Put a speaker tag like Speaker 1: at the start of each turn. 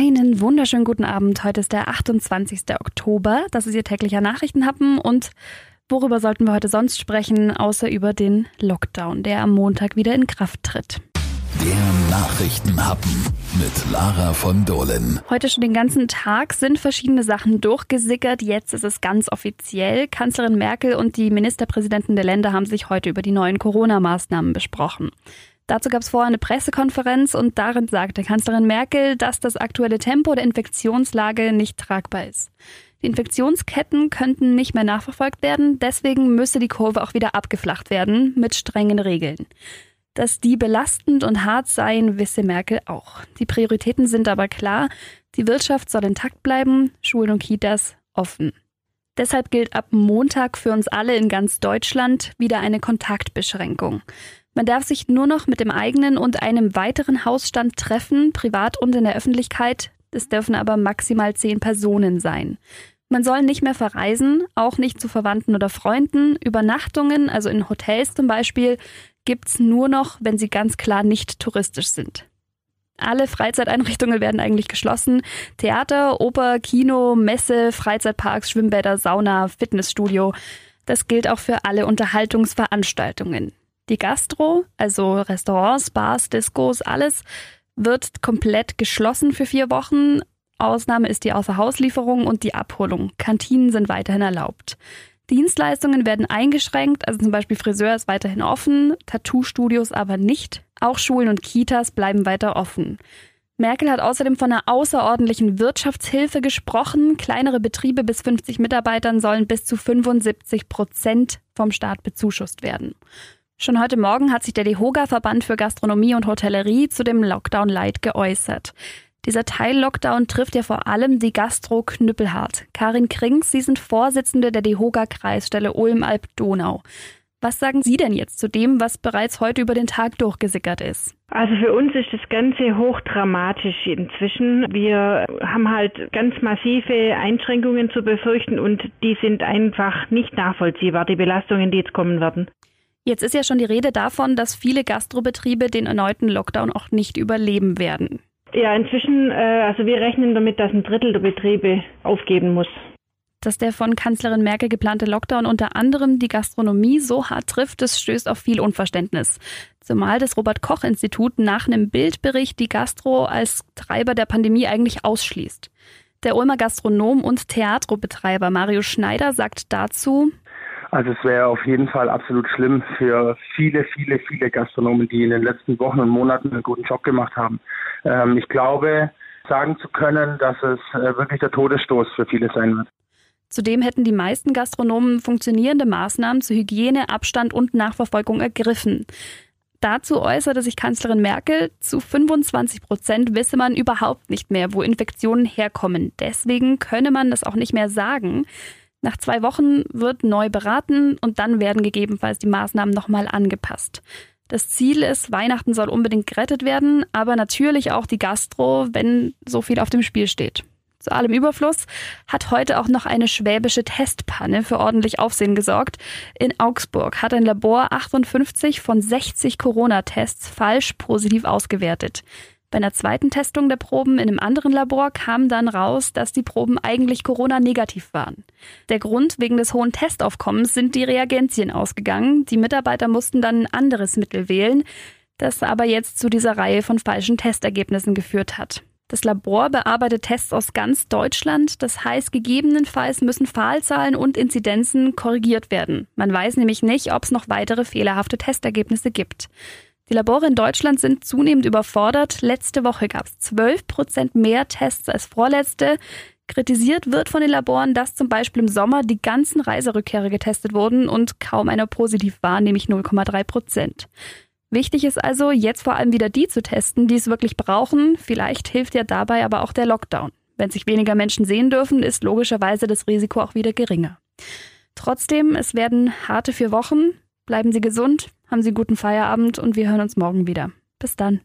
Speaker 1: Einen wunderschönen guten Abend. Heute ist der 28. Oktober. Das ist Ihr täglicher Nachrichtenhappen. Und worüber sollten wir heute sonst sprechen, außer über den Lockdown, der am Montag wieder in Kraft tritt?
Speaker 2: Der Nachrichtenhappen mit Lara von Dohlen.
Speaker 1: Heute schon den ganzen Tag sind verschiedene Sachen durchgesickert. Jetzt ist es ganz offiziell. Kanzlerin Merkel und die Ministerpräsidenten der Länder haben sich heute über die neuen Corona-Maßnahmen besprochen. Dazu gab es vorher eine Pressekonferenz und darin sagte Kanzlerin Merkel, dass das aktuelle Tempo der Infektionslage nicht tragbar ist. Die Infektionsketten könnten nicht mehr nachverfolgt werden, deswegen müsse die Kurve auch wieder abgeflacht werden mit strengen Regeln. Dass die belastend und hart seien, wisse Merkel auch. Die Prioritäten sind aber klar. Die Wirtschaft soll intakt bleiben, Schulen und Kitas offen. Deshalb gilt ab Montag für uns alle in ganz Deutschland wieder eine Kontaktbeschränkung. Man darf sich nur noch mit dem eigenen und einem weiteren Hausstand treffen, privat und in der Öffentlichkeit. Es dürfen aber maximal zehn Personen sein. Man soll nicht mehr verreisen, auch nicht zu Verwandten oder Freunden. Übernachtungen, also in Hotels zum Beispiel, gibt's nur noch, wenn sie ganz klar nicht touristisch sind. Alle Freizeiteinrichtungen werden eigentlich geschlossen. Theater, Oper, Kino, Messe, Freizeitparks, Schwimmbäder, Sauna, Fitnessstudio. Das gilt auch für alle Unterhaltungsveranstaltungen. Die Gastro, also Restaurants, Bars, Discos, alles wird komplett geschlossen für vier Wochen. Ausnahme ist die Außerhauslieferung und die Abholung. Kantinen sind weiterhin erlaubt. Dienstleistungen werden eingeschränkt, also zum Beispiel Friseur ist weiterhin offen, Tattoo-Studios aber nicht. Auch Schulen und Kitas bleiben weiter offen. Merkel hat außerdem von einer außerordentlichen Wirtschaftshilfe gesprochen. Kleinere Betriebe bis 50 Mitarbeitern sollen bis zu 75 Prozent vom Staat bezuschusst werden. Schon heute Morgen hat sich der DEHOGA-Verband für Gastronomie und Hotellerie zu dem Lockdown Light geäußert. Dieser Teil-Lockdown trifft ja vor allem die Gastro Knüppelhart. Karin Krings, Sie sind Vorsitzende der DEHOGA-Kreisstelle Ulm-Alb-Donau. Was sagen Sie denn jetzt zu dem, was bereits heute über den Tag durchgesickert ist?
Speaker 3: Also für uns ist das Ganze hochdramatisch inzwischen. Wir haben halt ganz massive Einschränkungen zu befürchten und die sind einfach nicht nachvollziehbar, die Belastungen, die jetzt kommen werden.
Speaker 1: Jetzt ist ja schon die Rede davon, dass viele Gastrobetriebe den erneuten Lockdown auch nicht überleben werden.
Speaker 3: Ja, inzwischen, äh, also wir rechnen damit, dass ein Drittel der Betriebe aufgeben muss.
Speaker 1: Dass der von Kanzlerin Merkel geplante Lockdown unter anderem die Gastronomie so hart trifft, das stößt auf viel Unverständnis. Zumal das Robert Koch Institut nach einem Bildbericht die Gastro als Treiber der Pandemie eigentlich ausschließt. Der Ulmer Gastronom und Theatrobetreiber Mario Schneider sagt dazu,
Speaker 4: also es wäre auf jeden Fall absolut schlimm für viele, viele, viele Gastronomen, die in den letzten Wochen und Monaten einen guten Job gemacht haben. Ähm, ich glaube, sagen zu können, dass es äh, wirklich der Todesstoß für viele sein wird.
Speaker 1: Zudem hätten die meisten Gastronomen funktionierende Maßnahmen zur Hygiene, Abstand und Nachverfolgung ergriffen. Dazu äußerte sich Kanzlerin Merkel, zu 25 Prozent wisse man überhaupt nicht mehr, wo Infektionen herkommen. Deswegen könne man das auch nicht mehr sagen. Nach zwei Wochen wird neu beraten und dann werden gegebenenfalls die Maßnahmen nochmal angepasst. Das Ziel ist, Weihnachten soll unbedingt gerettet werden, aber natürlich auch die Gastro, wenn so viel auf dem Spiel steht. Zu allem Überfluss hat heute auch noch eine schwäbische Testpanne für ordentlich Aufsehen gesorgt. In Augsburg hat ein Labor 58 von 60 Corona-Tests falsch positiv ausgewertet. Bei einer zweiten Testung der Proben in einem anderen Labor kam dann raus, dass die Proben eigentlich Corona-negativ waren. Der Grund wegen des hohen Testaufkommens sind die Reagenzien ausgegangen. Die Mitarbeiter mussten dann ein anderes Mittel wählen, das aber jetzt zu dieser Reihe von falschen Testergebnissen geführt hat. Das Labor bearbeitet Tests aus ganz Deutschland. Das heißt, gegebenenfalls müssen Fallzahlen und Inzidenzen korrigiert werden. Man weiß nämlich nicht, ob es noch weitere fehlerhafte Testergebnisse gibt. Die Labore in Deutschland sind zunehmend überfordert. Letzte Woche gab es 12 Prozent mehr Tests als vorletzte. Kritisiert wird von den Laboren, dass zum Beispiel im Sommer die ganzen Reiserückkehrer getestet wurden und kaum einer positiv war, nämlich 0,3 Prozent. Wichtig ist also, jetzt vor allem wieder die zu testen, die es wirklich brauchen. Vielleicht hilft ja dabei aber auch der Lockdown. Wenn sich weniger Menschen sehen dürfen, ist logischerweise das Risiko auch wieder geringer. Trotzdem, es werden harte vier Wochen. Bleiben Sie gesund, haben Sie guten Feierabend und wir hören uns morgen wieder. Bis dann.